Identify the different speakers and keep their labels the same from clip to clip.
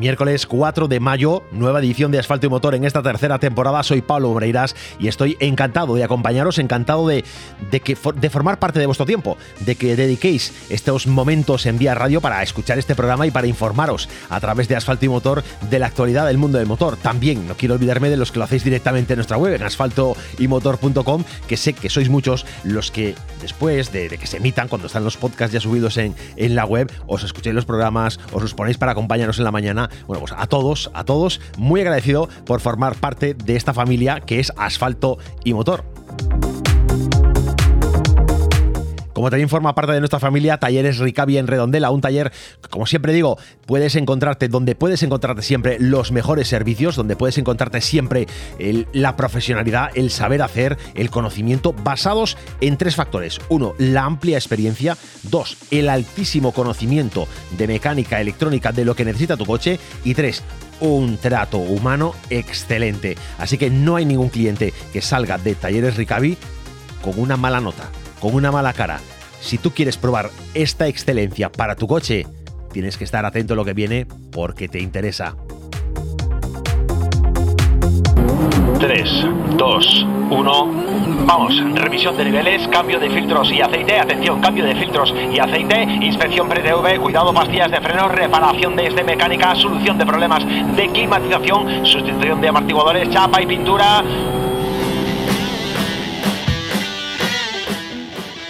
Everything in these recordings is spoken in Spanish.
Speaker 1: Miércoles 4 de mayo, nueva edición de Asfalto y Motor en esta tercera temporada. Soy Pablo Moreiras y estoy encantado de acompañaros, encantado de, que, de formar parte de vuestro tiempo, de que dediquéis estos momentos en vía radio para escuchar este programa y para informaros a través de Asfalto y Motor de la actualidad del mundo del motor. También no quiero olvidarme de los que lo hacéis directamente en nuestra web, en asfaltoymotor.com, que sé que sois muchos los que después de, que se emitan, cuando están los podcasts ya subidos en, en la web, os escuchéis los programas, os los ponéis para acompañaros en la mañana bueno, pues a todos, a todos, muy agradecido por formar parte de esta familia que es Asfalto y Motor. Como también forma parte de nuestra familia, Talleres Ricavi en Redondela, un taller, como siempre digo, puedes encontrarte donde puedes encontrarte siempre los mejores servicios, donde puedes encontrarte siempre la profesionalidad, el saber hacer, el conocimiento, basados en tres factores. Uno, la amplia experiencia. Dos, el altísimo conocimiento de mecánica electrónica de lo que necesita tu coche. Y tres, un trato humano excelente. Así que no hay ningún cliente que salga de Talleres Ricavi con una mala nota con una mala cara. Si tú quieres probar esta excelencia para tu coche, tienes que estar atento a lo que viene porque te interesa.
Speaker 2: 3, 2, 1. Vamos, revisión de niveles, cambio de filtros y aceite, atención, cambio de filtros y aceite, inspección pre-TV, cuidado, pastillas de freno, reparación de este mecánica, solución de problemas de climatización, sustitución de amortiguadores, chapa y pintura.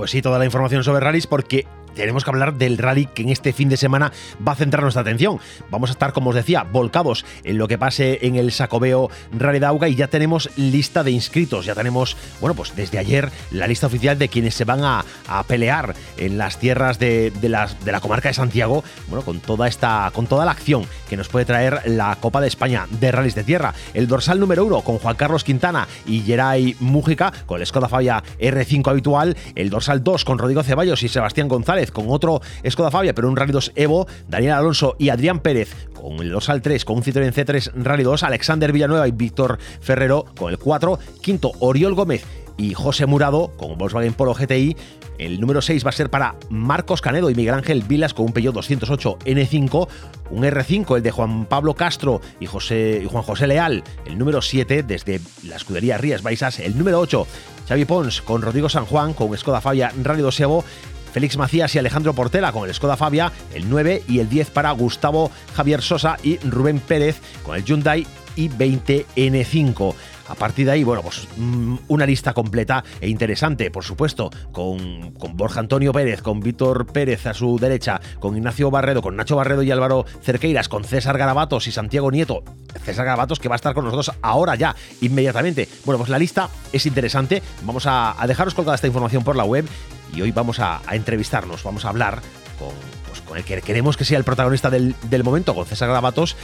Speaker 1: Pues sí, toda la información sobre rallies porque tenemos que hablar del rally que en este fin de semana va a centrar nuestra atención. Vamos a estar, como os decía, volcados en lo que pase en el Sacobeo Rally Dauga y ya tenemos lista de inscritos, ya tenemos, bueno, pues desde ayer la lista oficial de quienes se van a, pelear en las tierras de, la comarca de Santiago, bueno, con toda esta, con toda la acción que nos puede traer la Copa de España de Rallys de Tierra. El dorsal número uno con Juan Carlos Quintana y Geray Mújica, con el Skoda Fabia R5 habitual, el dorsal 2 con Rodrigo Ceballos y Sebastián González, con otro Skoda Fabia, pero un Rally 2 Evo, Daniel Alonso y Adrián Pérez con el dorsal 3, con un Citroën C3 Rally 2, Alexander Villanueva y Víctor Ferrero con el 4, quinto Oriol Gómez y José Murado con Volkswagen Polo GTI. El número 6 va a ser para Marcos Canedo y Miguel Ángel Vilas con un Peugeot 208 N5, un R5 el de Juan Pablo Castro y, José, y Juan José Leal, el número 7 desde la escudería Rías Baixas, el número 8 Xavi Pons con Rodrigo San Juan con Skoda Fabia Rally 2 Evo Félix Macías y Alejandro Portela con el Skoda Fabia, el 9 y el 10 para Gustavo Javier Sosa y Rubén Pérez con el Hyundai i20 N5. A partir de ahí, bueno, pues mm, una lista completa e interesante, por supuesto, con, con, Borja Antonio Pérez, con Víctor Pérez a su derecha, con Ignacio Barredo, con Nacho Barredo y Álvaro Cerqueiras, con César Garabatos y Santiago Nieto. César Garabatos que va a estar con nosotros ahora ya, inmediatamente. Bueno, pues la lista es interesante. Vamos a, dejaros colgada esta información por la web y hoy vamos a, entrevistarnos, vamos a hablar con, pues, con, el que queremos que sea el protagonista del, del momento, con César Garabatos,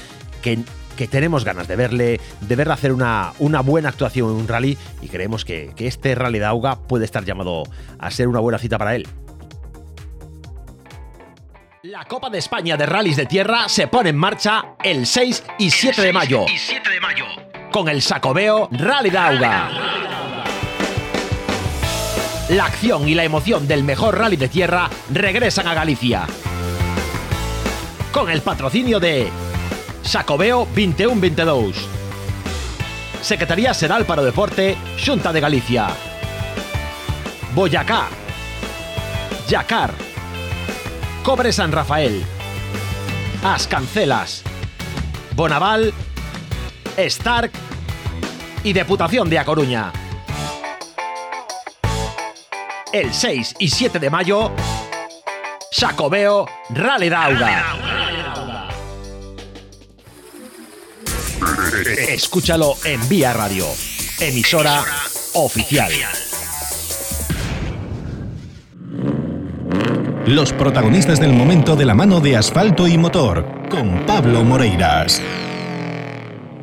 Speaker 1: que que tenemos ganas de verle, de verle hacer una, una buena actuación en un rally y creemos que, que este rally de Auga puede estar llamado a ser una buena cita para él. La Copa de España de Rallys de Tierra se pone en marcha el 6 y 7 de mayo.
Speaker 2: Y 7 de mayo.
Speaker 1: Con el Sacobeo Rally de Auga. La acción y la emoción del mejor rally de tierra regresan a Galicia. Con el patrocinio de Sacobeo 21-22. Secretaría Seral para Deporte, Xunta de Galicia. Boyacá. Yacar. Cobre San Rafael. As Cancelas. Bonaval. Stark y Deputación de A Coruña. El 6 y 7 de mayo, Sacobeo Rale Dauga. Escúchalo en Vía Radio, emisora oficial.
Speaker 3: Los protagonistas del momento de la mano de asfalto y motor, con Pablo Moreiras.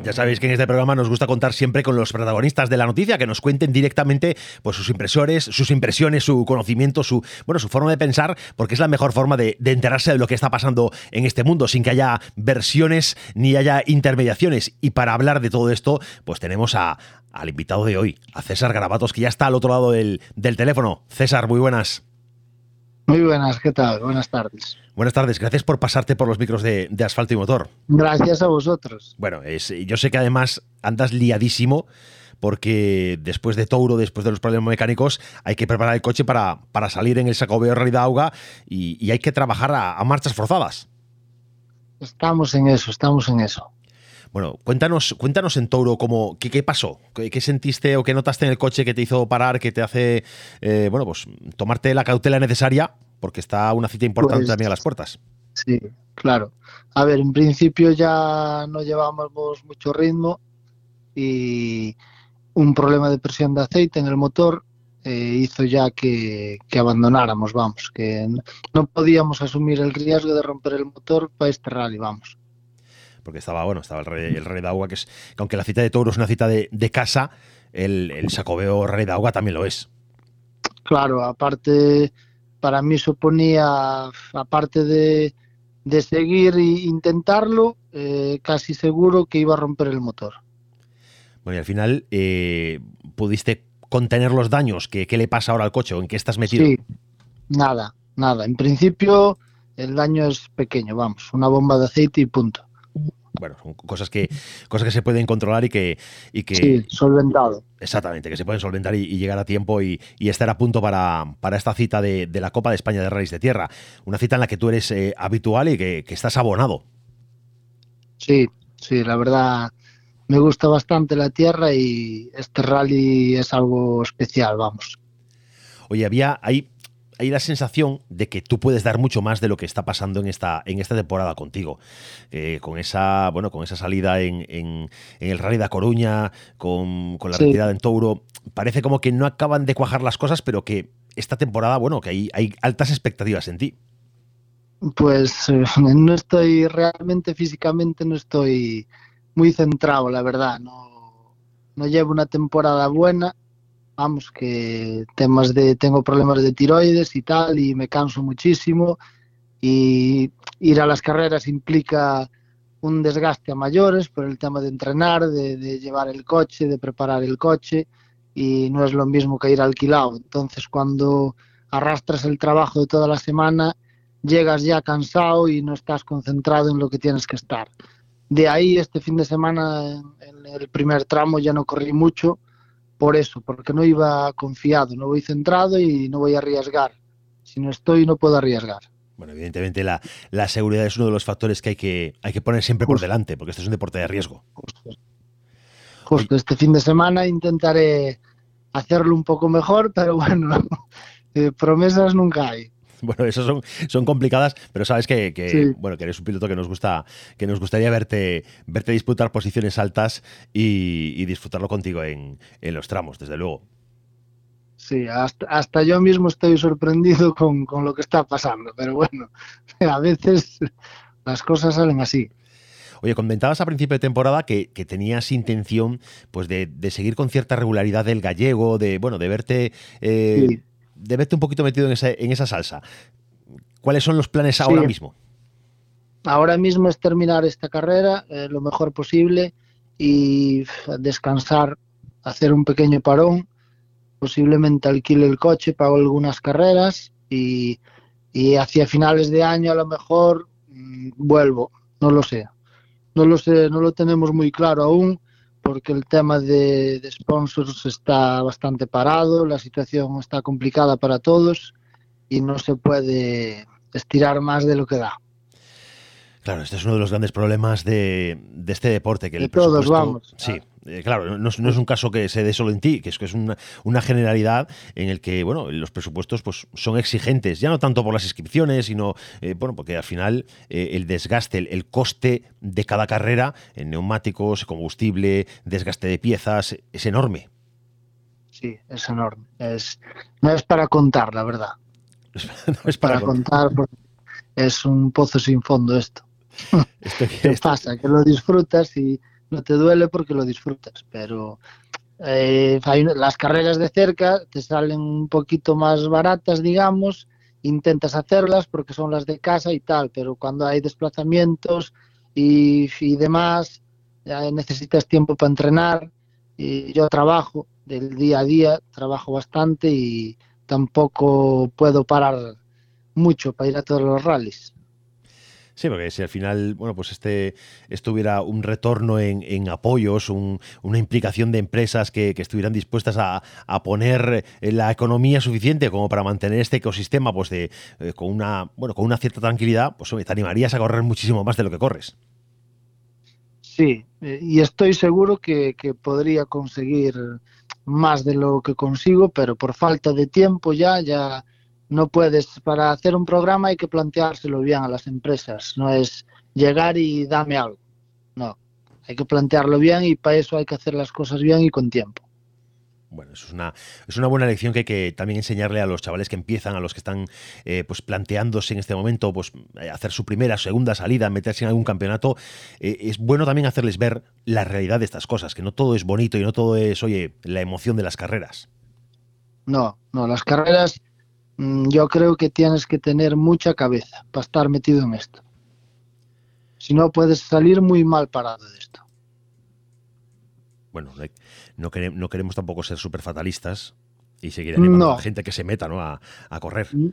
Speaker 1: Ya sabéis que en este programa nos gusta contar siempre con los protagonistas de la noticia, que nos cuenten directamente pues, sus impresores, sus impresiones, su conocimiento, su, bueno, su forma de pensar, porque es la mejor forma de, enterarse de lo que está pasando en este mundo, sin que haya versiones ni haya intermediaciones. Y para hablar de todo esto, pues tenemos al invitado de hoy, a César Garabatos, que ya está al otro lado del teléfono. César, muy buenas.
Speaker 4: Muy buenas, ¿qué tal? Buenas tardes.
Speaker 1: Buenas tardes, gracias por pasarte por los micros de, de asfalto y motor.
Speaker 4: Gracias a vosotros.
Speaker 1: Bueno, es, yo sé que además andas liadísimo porque después de Touro, después de los problemas mecánicos, hay que preparar el coche para, para salir en el Sacobeo Realidad Auga y, y hay que trabajar a, a, marchas forzadas.
Speaker 4: Estamos en eso, estamos en eso.
Speaker 1: Bueno, cuéntanos, cuéntanos en Touro cómo, qué, qué pasó, ¿Qué, ¿Qué, sentiste o qué notaste en el coche que te hizo parar, que te hace, eh, bueno, pues tomarte la cautela necesaria, porque está una cita importante pues, también a las puertas.
Speaker 4: Sí, claro. A ver, en principio ya no llevábamos mucho ritmo y un problema de presión de aceite en el motor eh, hizo ya que, que, abandonáramos, vamos, que no podíamos asumir el riesgo de romper el motor para este rally, vamos
Speaker 1: porque estaba, bueno, estaba el rey, el rey de agua, que es, que aunque la cita de Touro es una cita de, de casa, el, el, Sacobeo Rey de Agua también lo es.
Speaker 4: Claro, aparte, para mí suponía, aparte de, de seguir e intentarlo, eh, casi seguro que iba a romper el motor.
Speaker 1: Bueno, y al final, eh, ¿pudiste contener los daños? ¿Qué, ¿Qué, le pasa ahora al coche o en qué estás metido?
Speaker 4: Sí, nada, nada. En principio, el daño es pequeño, vamos, una bomba de aceite y punto
Speaker 1: bueno, son cosas que, cosas que se pueden controlar y que, y que...
Speaker 4: Sí, solventado.
Speaker 1: Exactamente, que se pueden solventar y, y llegar a tiempo y, y, estar a punto para, para esta cita de, de, la Copa de España de Rallys de Tierra. Una cita en la que tú eres eh, habitual y que, que, estás abonado.
Speaker 4: Sí, sí, la verdad me gusta bastante la tierra y este rally es algo especial, vamos.
Speaker 1: Oye, había, hay hay la sensación de que tú puedes dar mucho más de lo que está pasando en esta, en esta temporada contigo. Eh, con esa, bueno, con esa salida en, en, en el Rally de Coruña, con, con la sí. retirada en Touro, parece como que no acaban de cuajar las cosas, pero que esta temporada, bueno, que hay, hay altas expectativas en ti.
Speaker 4: Pues eh, no estoy realmente físicamente, no estoy muy centrado, la verdad. No, no llevo una temporada buena vamos, que temas de, tengo problemas de tiroides y tal, y me canso muchísimo, y ir a las carreras implica un desgaste a mayores por el tema de entrenar, de, de llevar el coche, de preparar el coche, y no es lo mismo que ir alquilado. Entonces, cuando arrastras el trabajo de toda la semana, llegas ya cansado y no estás concentrado en lo que tienes que estar. De ahí, este fin de semana, en el primer tramo ya no corrí mucho, por eso, porque no iba confiado, no voy centrado y no voy a arriesgar. Si no estoy, no puedo arriesgar.
Speaker 1: Bueno, evidentemente la, la seguridad es uno de los factores que hay que, hay que poner siempre Justo. por delante, porque este es un deporte de riesgo.
Speaker 4: Justo. Justo. Este fin de semana intentaré hacerlo un poco mejor, pero bueno, eh, promesas nunca hay.
Speaker 1: Bueno, eso son, son complicadas, pero sabes que, que sí. bueno, que eres un piloto que nos gusta, que nos gustaría verte, verte disputar posiciones altas y, y disfrutarlo contigo en, en, los tramos, desde luego.
Speaker 4: Sí, hasta, hasta yo mismo estoy sorprendido con, con, lo que está pasando, pero bueno, a veces las cosas salen así.
Speaker 1: Oye, comentabas a principio de temporada que, que tenías intención pues de, de, seguir con cierta regularidad del gallego, de bueno, de verte eh, sí de verte un poquito metido en esa, en esa salsa. ¿Cuáles son los planes ahora sí. mismo?
Speaker 4: Ahora mismo es terminar esta carrera eh, lo mejor posible y descansar, hacer un pequeño parón, posiblemente alquile el coche, pago algunas carreras y, y hacia finales de año a lo mejor mmm, vuelvo, no lo sé. No lo sé, no lo tenemos muy claro aún, porque el tema de, de, sponsors está bastante parado, la situación está complicada para todos y no se puede estirar más de lo que da.
Speaker 1: Claro, este es uno de los grandes problemas de, de este deporte. Que
Speaker 4: de
Speaker 1: el
Speaker 4: todos, vamos.
Speaker 1: Sí, eh, claro, no, es un caso que se dé solo en ti, que es que es una, una, generalidad en el que, bueno, los presupuestos pues son exigentes, ya no tanto por las inscripciones, sino, eh, bueno, porque al final el desgaste, el, coste de cada carrera en neumáticos, combustible, desgaste de piezas, es enorme.
Speaker 4: Sí, es enorme. Es, no es para contar, la verdad. no es para, contar, porque es un pozo sin fondo esto. ¿Qué pasa? Que lo disfrutas y no te duele porque lo disfrutas, pero eh, las carreras de cerca te salen un poquito más baratas, digamos, intentas hacerlas porque son las de casa y tal, pero cuando hay desplazamientos y, y demás, necesitas tiempo para entrenar. Y yo trabajo del día a día, trabajo bastante y tampoco puedo parar mucho para ir a todos los rallies.
Speaker 1: Sí, porque si al final, bueno, pues este estuviera un retorno en, apoyos, una implicación de empresas que, estuvieran dispuestas a, poner eh, la economía suficiente como para mantener este ecosistema, pues de eh, con una, bueno, con una cierta tranquilidad, pues te animarías a correr muchísimo más de lo que corres.
Speaker 4: Sí, eh, y estoy seguro que, que podría conseguir más de lo que consigo, pero por falta de tiempo ya, ya no puedes, para hacer un programa hay que planteárselo bien a las empresas, no es llegar y dame algo, no, hay que plantearlo bien y para eso hay que hacer las cosas bien y con tiempo.
Speaker 1: Bueno, eso es una, es una buena lección que hay que también enseñarle a los chavales que empiezan, a los que están eh, pues planteándose en este momento pues eh, hacer su primera, segunda salida, meterse en algún campeonato. Eh, es bueno también hacerles ver la realidad de estas cosas, que no todo es bonito y no todo es, oye, la emoción de las carreras.
Speaker 4: No, no, las carreras yo creo que tienes que tener mucha cabeza para estar metido en esto. Si no, puedes salir muy mal parado de esto.
Speaker 1: Bueno, no, queremos, no queremos tampoco ser súper fatalistas y seguir animando a la gente que se meta ¿no? a, correr. Mm,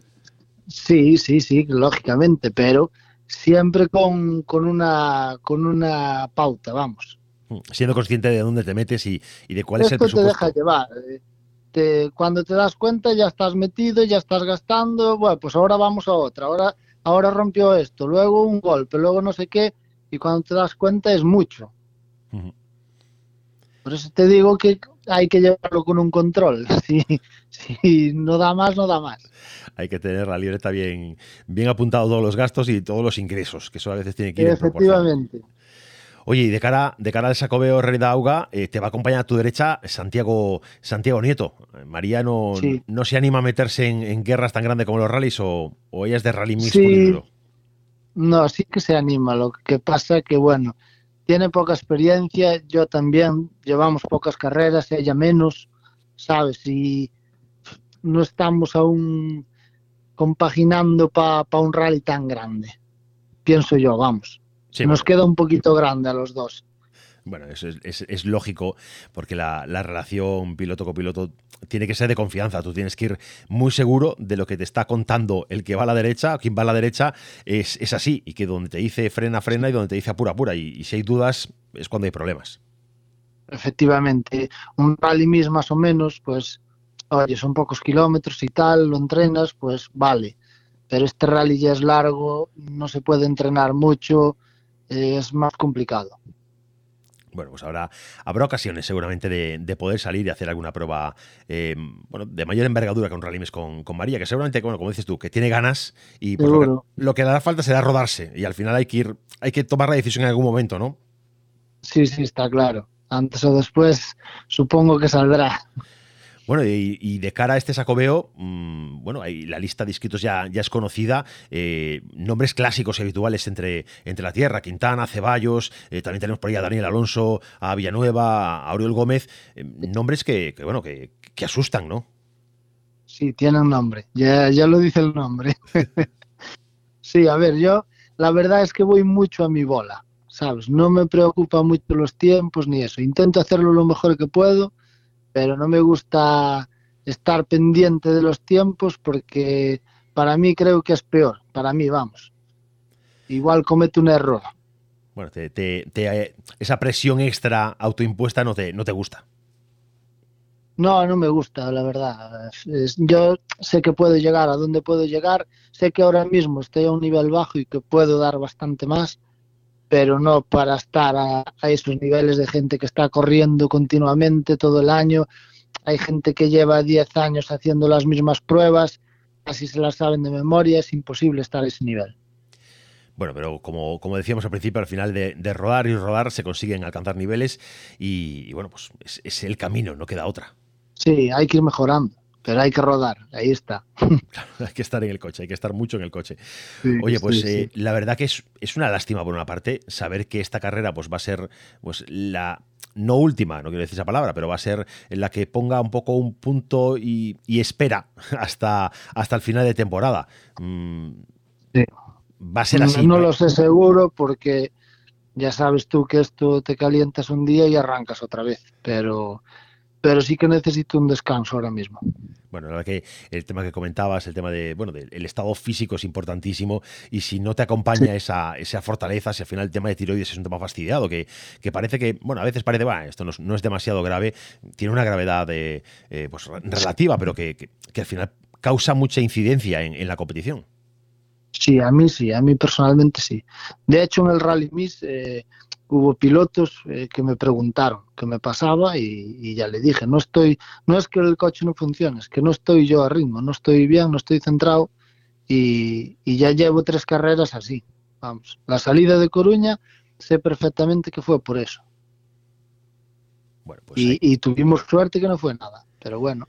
Speaker 4: sí, sí, sí, lógicamente, pero siempre con, una, con una pauta, vamos.
Speaker 1: Mm, siendo consciente de dónde te metes y, de cuál es el presupuesto.
Speaker 4: te deja llevar. Eh, cuando te das cuenta ya estás metido, ya estás gastando, bueno, pues ahora vamos a otra, ahora, ahora rompió esto, luego un golpe, luego no sé qué, y cuando te das cuenta es mucho. Por eso te digo que hay que llevarlo con un control. Si, si no da más, no da más.
Speaker 1: Hay que tener la libreta bien, bien apuntado todos los gastos y todos los ingresos, que eso a veces tiene que ir
Speaker 4: Efectivamente.
Speaker 1: Oye, y de cara, de cara al Sacobeo Realidad Auga, eh, te va a acompañar a tu derecha Santiago, Santiago Nieto. María no, no se anima a meterse en, guerras tan grandes como los rallies o, ella es de rally mismo.
Speaker 4: Sí. No, sí que se anima. Lo que pasa que, bueno, tiene poca experiencia, yo también, llevamos pocas carreras, ella menos, ¿sabes? Y no estamos aún compaginando para un rally tan grande. Pienso yo, vamos. Nos queda un poquito grande a los dos.
Speaker 1: Bueno, eso es, lógico, porque la, relación piloto-copiloto tiene que ser de confianza. Tú tienes que ir muy seguro de lo que te está contando el que va a la derecha, o quien va a la derecha, es, así. Y que donde te dice frena, frena y donde te dice apura, apura. Y, y si hay dudas, es cuando hay problemas.
Speaker 4: Efectivamente. Un rally mismo, más o menos, pues, oye, son pocos kilómetros y tal, lo entrenas, pues vale. Pero este rally ya es largo, no se puede entrenar mucho es más complicado.
Speaker 1: Bueno, pues ahora habrá ocasiones seguramente de, poder salir y hacer alguna prueba eh, bueno, de mayor envergadura con Rallymes con, con María, que seguramente, bueno, como dices tú, que tiene ganas y pues lo, que, le hará falta será rodarse y al final hay que ir, hay que tomar la decisión en algún momento, ¿no?
Speaker 4: Sí, sí, está claro. Antes o después supongo que saldrá.
Speaker 1: Bueno, y, de cara a este sacobeo, mmm, bueno, la lista de inscritos ya, es conocida. Eh, nombres clásicos y habituales entre, entre la tierra, Quintana, Ceballos, eh, también tenemos por ahí a Daniel Alonso, a Villanueva, a Auriel Gómez, eh, nombres que, bueno, que, asustan, ¿no?
Speaker 4: Sí, tienen nombre, ya, ya lo dice el nombre. sí, a ver, yo la verdad es que voy mucho a mi bola, ¿sabes? No me preocupa mucho los tiempos ni eso. Intento hacerlo lo mejor que puedo pero no me gusta estar pendiente de los tiempos porque para mí creo que es peor, para mí, vamos. Igual comete un error.
Speaker 1: Bueno, esa presión extra autoimpuesta no te, no te gusta.
Speaker 4: No, no me gusta, la verdad. yo sé que puedo llegar a donde puedo llegar, sé que ahora mismo estoy a un nivel bajo y que puedo dar bastante más, pero no para estar a, esos niveles de gente que está corriendo continuamente todo el año. Hay gente que lleva 10 años haciendo las mismas pruebas, así se las saben de memoria, es imposible estar a ese nivel.
Speaker 1: Bueno, pero como, como decíamos al principio, al final de, rodar y rodar se consiguen alcanzar niveles y, bueno, pues es, el camino, no queda otra.
Speaker 4: Sí, hay que ir mejorando pero hay que rodar, ahí está.
Speaker 1: hay que estar en el coche, hay que estar mucho en el coche. Oye, pues eh, la verdad que es, es, una lástima por una parte saber que esta carrera pues va a ser pues la no última, no quiero decir esa palabra, pero va a ser la que ponga un poco un punto y, espera hasta, hasta el final de temporada. Mm, va a ser así.
Speaker 4: No, no lo sé seguro porque ya sabes tú que esto te calientas un día y arrancas otra vez, pero pero sí que necesito un descanso ahora mismo.
Speaker 1: Bueno, la verdad que el tema que comentabas, el tema de, bueno, del estado físico es importantísimo y si no te acompaña esa, esa fortaleza, si al final el tema de tiroides es un tema fastidiado, que, que parece que, bueno, a veces parece, bueno, esto no, es demasiado grave, tiene una gravedad de, eh, pues, relativa, pero que, que, al final causa mucha incidencia en, en la competición.
Speaker 4: Sí, a mí sí, a mí personalmente sí. De hecho, en el Rally Miss eh, hubo pilotos eh, que me preguntaron qué me pasaba y, ya le dije, no estoy, no es que el coche no funcione, es que no estoy yo a ritmo, no estoy bien, no estoy centrado y, ya llevo tres carreras así. Vamos, la salida de Coruña sé perfectamente que fue por eso. Bueno, pues y tuvimos suerte que no fue nada, pero bueno.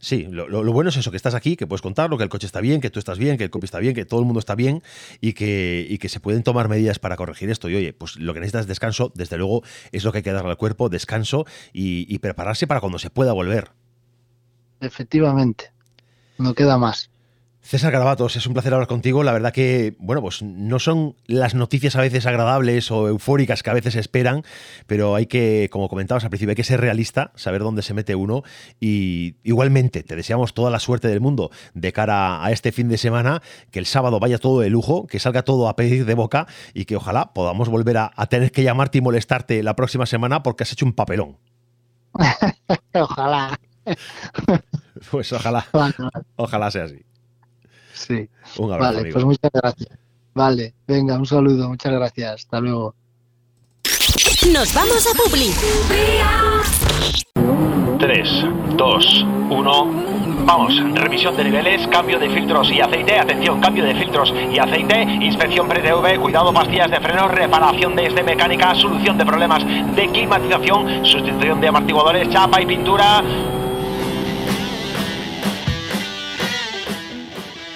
Speaker 1: Sí, lo, bueno es eso, que estás aquí, que puedes contarlo, que el coche está bien, que tú estás bien, que el copy está bien, que todo el mundo está bien y que, y que se pueden tomar medidas para corregir esto. Y oye, pues lo que necesitas es descanso, desde luego es lo que hay que darle al cuerpo, descanso y prepararse para cuando se pueda volver.
Speaker 4: Efectivamente, no queda más.
Speaker 1: César Garabatos, es un placer hablar contigo. La verdad que, bueno, pues no son las noticias a veces agradables o eufóricas que a veces esperan, pero hay que, como comentabas al principio, hay que ser realista, saber dónde se mete uno y igualmente te deseamos toda la suerte del mundo de cara a este fin de semana, que el sábado vaya todo de lujo, que salga todo a pedir de boca y que ojalá podamos volver a, tener que llamarte y molestarte la próxima semana porque has hecho un papelón.
Speaker 4: ojalá.
Speaker 1: Pues ojalá. Ojalá sea así.
Speaker 4: Sí. Vale, pues muchas gracias. Vale, venga, un saludo, muchas gracias. Hasta luego.
Speaker 5: Nos vamos a Publi.
Speaker 2: 3, 2, 1. Vamos, revisión de niveles, cambio de filtros y aceite, atención, cambio de filtros y aceite, inspección pre-TV, cuidado, pastillas de freno, reparación de este mecánica, solución de problemas de climatización, sustitución de amortiguadores, chapa y pintura.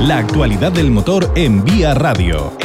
Speaker 3: La actualidad del motor en Vía Radio.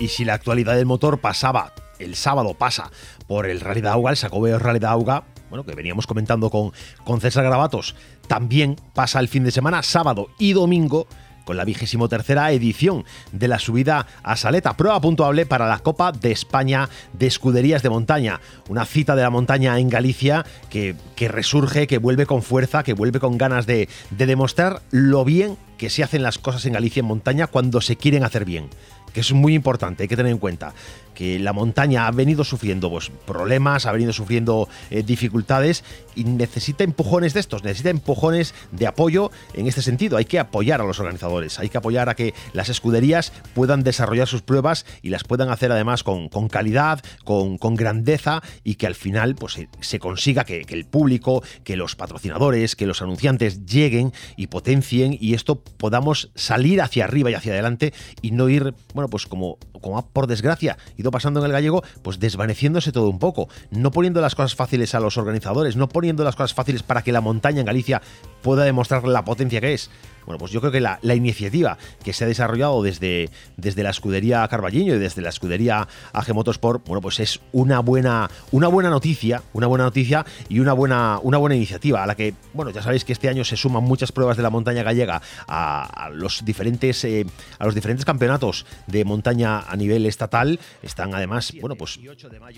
Speaker 1: Y si la actualidad del motor pasaba, el sábado pasa por el Rally de Auga, el Sacobeo Rally de Auga, bueno, que veníamos comentando con, con César Gravatos, también pasa el fin de semana, sábado y domingo, con la vigésimo tercera edición de la subida a Saleta, prueba puntuable para la Copa de España de Escuderías de Montaña. Una cita de la montaña en Galicia que, que resurge, que vuelve con fuerza, que vuelve con ganas de, de demostrar lo bien que se hacen las cosas en Galicia en montaña cuando se quieren hacer bien que es muy importante, hay que tener en cuenta que la montaña ha venido sufriendo pues, problemas, ha venido sufriendo eh, dificultades y necesita empujones de estos, necesita empujones de apoyo en este sentido. Hay que apoyar a los organizadores, hay que apoyar a que las escuderías puedan desarrollar sus pruebas y las puedan hacer además con, calidad, con, grandeza y que al final pues, se, consiga que, el público, que los patrocinadores, que los anunciantes lleguen y potencien y esto podamos salir hacia arriba y hacia adelante y no ir, bueno, pues como, como por desgracia, pasando en el gallego, pues desvaneciéndose todo un poco, no poniendo las cosas fáciles a los organizadores, no poniendo las cosas fáciles para que la montaña en Galicia pueda demostrar la potencia que es. Bueno, pues yo creo que la, iniciativa que se ha desarrollado desde, desde la escudería Carballiño y desde la escudería AG Motorsport, bueno, pues es una buena, una buena noticia, una buena noticia y una buena, una buena iniciativa a la que, bueno, ya sabéis que este año se suman muchas pruebas de la montaña gallega a, los diferentes eh, a los diferentes campeonatos de montaña a nivel estatal. Están además, bueno, pues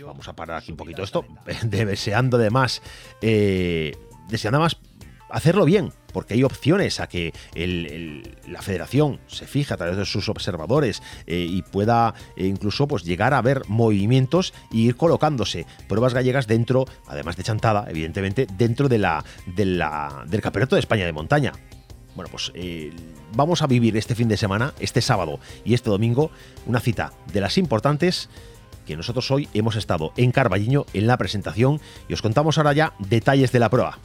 Speaker 1: vamos a parar aquí un poquito esto, deseando además, eh, deseando además hacerlo bien, porque hay opciones a que la federación se fije a través de sus observadores eh, y pueda eh, incluso pues, llegar a ver movimientos e ir colocándose pruebas gallegas dentro, además de Chantada, evidentemente, dentro de la, del Campeonato de España de Montaña. Bueno, pues eh, vamos a vivir este fin de semana, este sábado y este domingo, una cita de las importantes que nosotros hoy hemos estado en Carballiño en la presentación y os contamos ahora ya detalles de la prueba.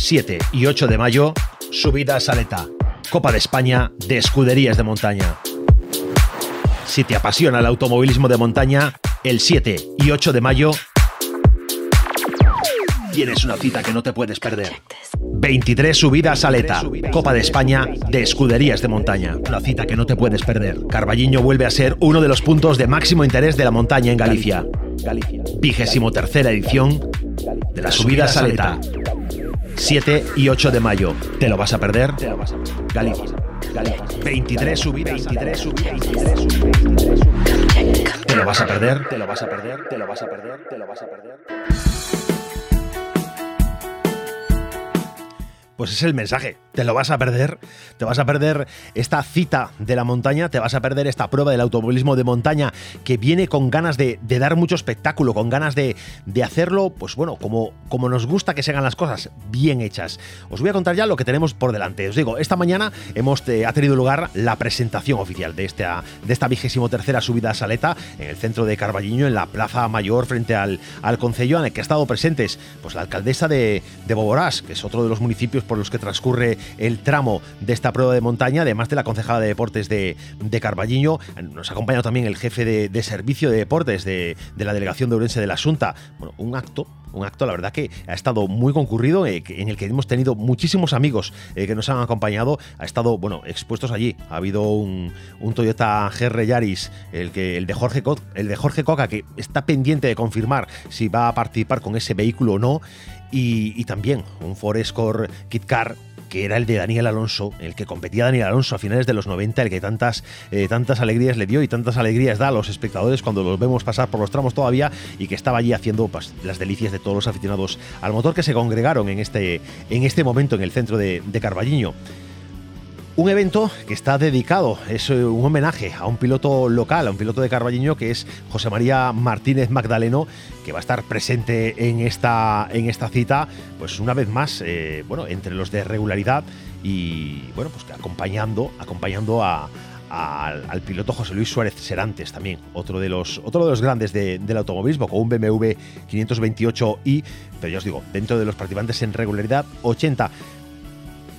Speaker 1: 7 y 8 de mayo, subida a Saleta, Copa de España de Escuderías de Montaña. Si te apasiona el automovilismo de montaña, el 7 y 8 de mayo tienes una cita que no te puedes perder. 23 subidas Saleta, Copa de España de Escuderías de Montaña. Una cita que no te puedes perder. Carballiño vuelve a ser uno de los puntos de máximo interés de la montaña en Galicia. Vigésimo tercera edición de la subida Saleta. 7 y 8 de mayo. ¿Te lo vas a perder? Te lo vas a perder. Galicia. Galicia. 23 subidas. 23 subidas. ¿Te lo vas a perder? Te lo vas a perder. Te lo vas a perder. Te lo vas a perder. Pues es el mensaje. Te lo vas a perder. Te vas a perder esta cita de la montaña, te vas a perder esta prueba del automovilismo de montaña que viene con ganas de, dar mucho espectáculo, con ganas de, hacerlo, pues bueno, como, nos gusta que se hagan las cosas, bien hechas. Os voy a contar ya lo que tenemos por delante. Os digo, esta mañana hemos, eh, ha tenido lugar la presentación oficial de esta, de esta vigésimo tercera subida a Saleta en el centro de Carballiño, en la Plaza Mayor, frente al, al Concello, en el que ha estado presentes pues, la alcaldesa de, de Boborás, que es otro de los municipios por los que transcurre el tramo de esta prueba de montaña, además de la concejala de deportes de, de. Nos ha acompañado también el jefe de, servicio de deportes de, la delegación de Urense de la Asunta. Bueno, un acto un acto, la verdad, que ha estado muy concurrido, eh, en el que hemos tenido muchísimos amigos eh, que nos han acompañado. Ha estado, bueno, expuestos allí. Ha habido un, Toyota GR Yaris, el, que, el, de Jorge el de Jorge Coca, que está pendiente de confirmar si va a participar con ese vehículo o no y, también un Forescore Kit Car que era el de Daniel Alonso, el que competía Daniel Alonso a finales de los 90, el que tantas, eh, tantas alegrías le dio y tantas alegrías da a los espectadores cuando los vemos pasar por los tramos todavía y que estaba allí haciendo pues, las delicias de todos los aficionados al motor que se congregaron en este, en este momento en el centro de, de Carballiño. Un evento que está dedicado, es eh, un homenaje a un piloto local, a un piloto de Carballiño que es José María Martínez Magdaleno, que va a estar presente en esta, en esta cita, pues una vez más, eh, bueno, entre los de regularidad y bueno, pues acompañando, acompañando al, piloto José Luis Suárez Serantes también, otro de los, otro de los grandes del automovilismo, con un BMW 528i, pero ya os digo, dentro de los participantes en regularidad, 80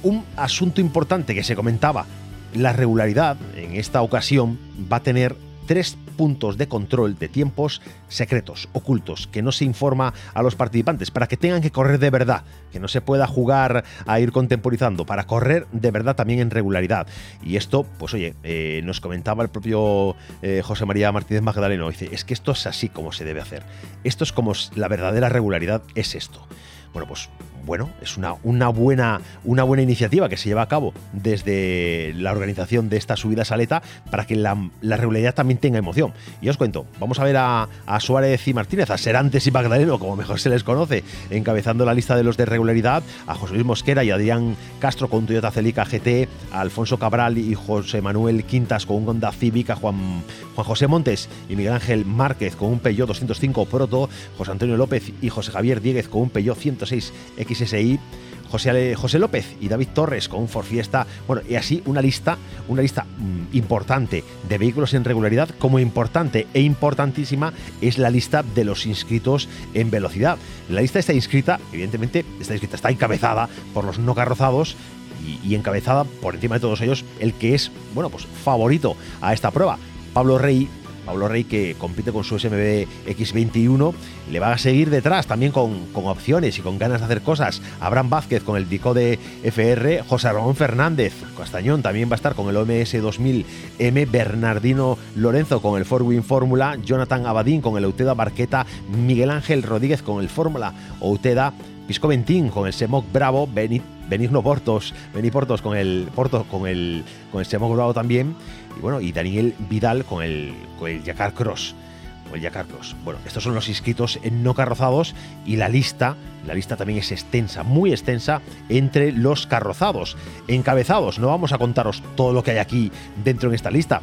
Speaker 1: un asunto importante que se comentaba, la regularidad en esta ocasión va a tener tres puntos de control de tiempos secretos, ocultos, que no se informa a los participantes, para que tengan que correr de verdad, que no se pueda jugar a ir contemporizando, para correr de verdad también en regularidad. Y esto, pues oye, eh, nos comentaba el propio eh, José María Martínez Magdaleno, dice, es que esto es así como se debe hacer. Esto es como la verdadera regularidad es esto. Bueno, pues bueno, es una, una, buena, una buena iniciativa que se lleva a cabo desde la organización de esta subida saleta para que la, regularidad también tenga emoción. Y os cuento, vamos a ver a, Suárez y Martínez, a Serantes y Magdaleno, como mejor se les conoce, encabezando la lista de los de regularidad, a José Luis Mosquera y Adrián Castro con Toyota Celica GT, a Alfonso Cabral y José Manuel Quintas con un Honda Civic, a Juan, José Montes y Miguel Ángel Márquez con un Peugeot 205 Proto, José Antonio López y José Javier Dieguez con un Peugeot 106 XSI, José, José López y David Torres con un Ford Fiesta, bueno, y así una lista, una lista mm, importante de vehículos en regularidad, como importante e importantísima es la lista de los inscritos en velocidad. La lista está inscrita, evidentemente, está inscrita, está encabezada por los no carrozados y, y encabezada por encima de todos ellos el que es, bueno, pues favorito a esta prueba. Pablo Rey Pablo Rey que compite con su SMB X21, le va a seguir detrás también con, con opciones y con ganas de hacer cosas. Abraham Vázquez con el Dico de FR, José Ramón Fernández, Castañón también va a estar con el OMS 2000M, Bernardino Lorenzo con el Forwin Fórmula, Jonathan Abadín con el Euteda Barqueta, Miguel Ángel Rodríguez con el Fórmula Outeda, Pisco Ventín con el Semoc Bravo, Benigno Portos, Beni Portos con el Porto con el con el Bravo también y bueno, y Daniel Vidal con el con el Yacar Cross. Con el Yacar Cross. Bueno, estos son los inscritos en no carrozados y la lista, la lista también es extensa, muy extensa entre los carrozados, encabezados. No vamos a contaros todo lo que hay aquí dentro en esta lista,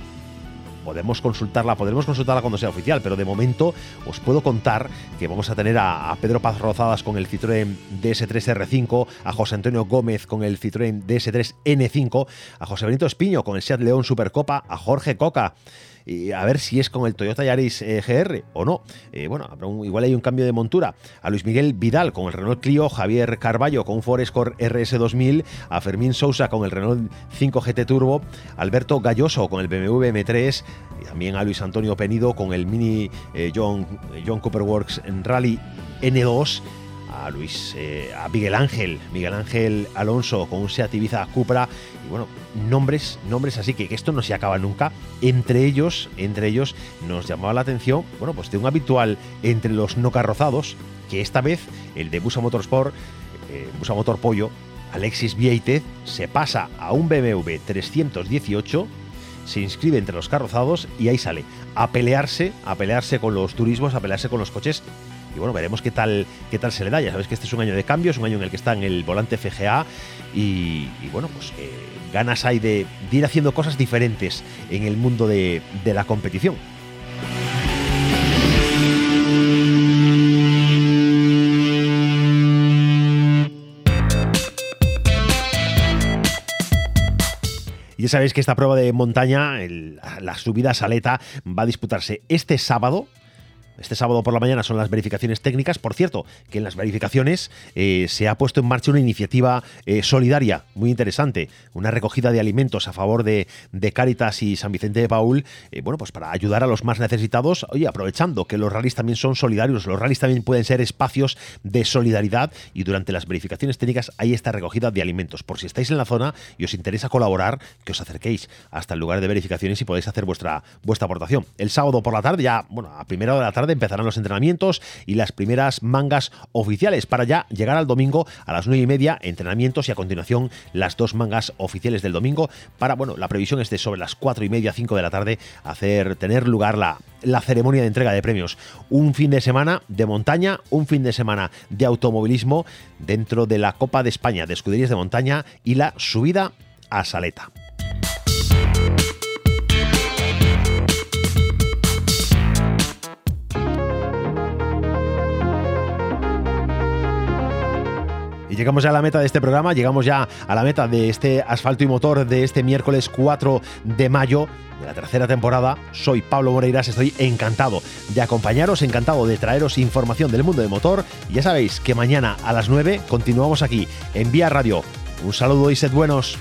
Speaker 1: podemos consultarla, podremos consultarla cuando sea oficial, pero de momento os puedo contar que vamos a tener a, Pedro Paz Rozadas con el Citroën DS3R5, a José Antonio Gómez con el Citroën DS3N5, a José Benito Espiño con el Seat León Supercopa, a Jorge Coca a ver si es con el Toyota Yaris eh, GR o no. Eh, bueno, igual hay un cambio de montura. A Luis Miguel Vidal con el Renault Clio, Javier Carballo con un Ford Escort RS2000, a Fermín Sousa con el Renault 5 GT Turbo, Alberto Galloso con el BMW M3 y también a Luis Antonio Penido con el Mini eh, John, John Cooper Works Rally N2 a Luis, a Miguel Ángel, Miguel Ángel Alonso con un Seat Ibiza Cupra. Y bueno, nombres, nombres así que, que, esto no se acaba nunca. Entre ellos, entre ellos nos llamaba la atención, bueno, pues de un habitual entre los no carrozados, que esta vez el de Busa Motorsport, eh, Busa Motor Pollo, Alexis Vieitez, se pasa a un BMW 318 se inscribe entre los carrozados y ahí sale. A pelearse, a pelearse con los turismos, a pelearse con los coches y bueno, veremos qué tal, qué tal se le da. Ya sabes que este es un año de cambio, es un año en el que está en el volante FGA y, bueno, pues ganas hay de, ir haciendo cosas diferentes en el mundo de, de la competición. Ya sabéis que esta prueba de montaña, la subida a Saleta, va a disputarse este sábado, este sábado por la mañana son las verificaciones técnicas. Por cierto, que en las verificaciones eh, se ha puesto en marcha una iniciativa eh, solidaria muy interesante, una recogida de alimentos a favor de, de Cáritas y San Vicente de Paul, eh, bueno, pues para ayudar a los más necesitados, oye, aprovechando que los rallies también son solidarios, los rallies también pueden ser espacios de solidaridad y durante las verificaciones técnicas hay esta recogida de alimentos. Por si estáis en la zona y os interesa colaborar, que os acerquéis hasta el lugar de verificaciones y podéis hacer vuestra, vuestra aportación. El sábado por la tarde, ya, bueno, a primera hora de la empezarán los entrenamientos y las primeras mangas oficiales para ya llegar al domingo a las 9 y media, entrenamientos y a continuación las dos mangas oficiales del domingo para, bueno, la previsión es de sobre las 4 y media, 5 de la tarde, hacer, tener lugar la, la ceremonia de entrega de premios. Un fin de semana de montaña, un fin de semana de automovilismo dentro de la Copa de España de Escuderías de Montaña y la subida a Saleta. Llegamos ya a la meta de este programa, llegamos ya a la meta de este asfalto y motor de este miércoles 4 de mayo de la tercera temporada. Soy Pablo Moreiras, estoy encantado de acompañaros, encantado de traeros información del mundo del motor. Ya sabéis que mañana a las 9 continuamos aquí en Vía Radio. Un saludo y sed buenos.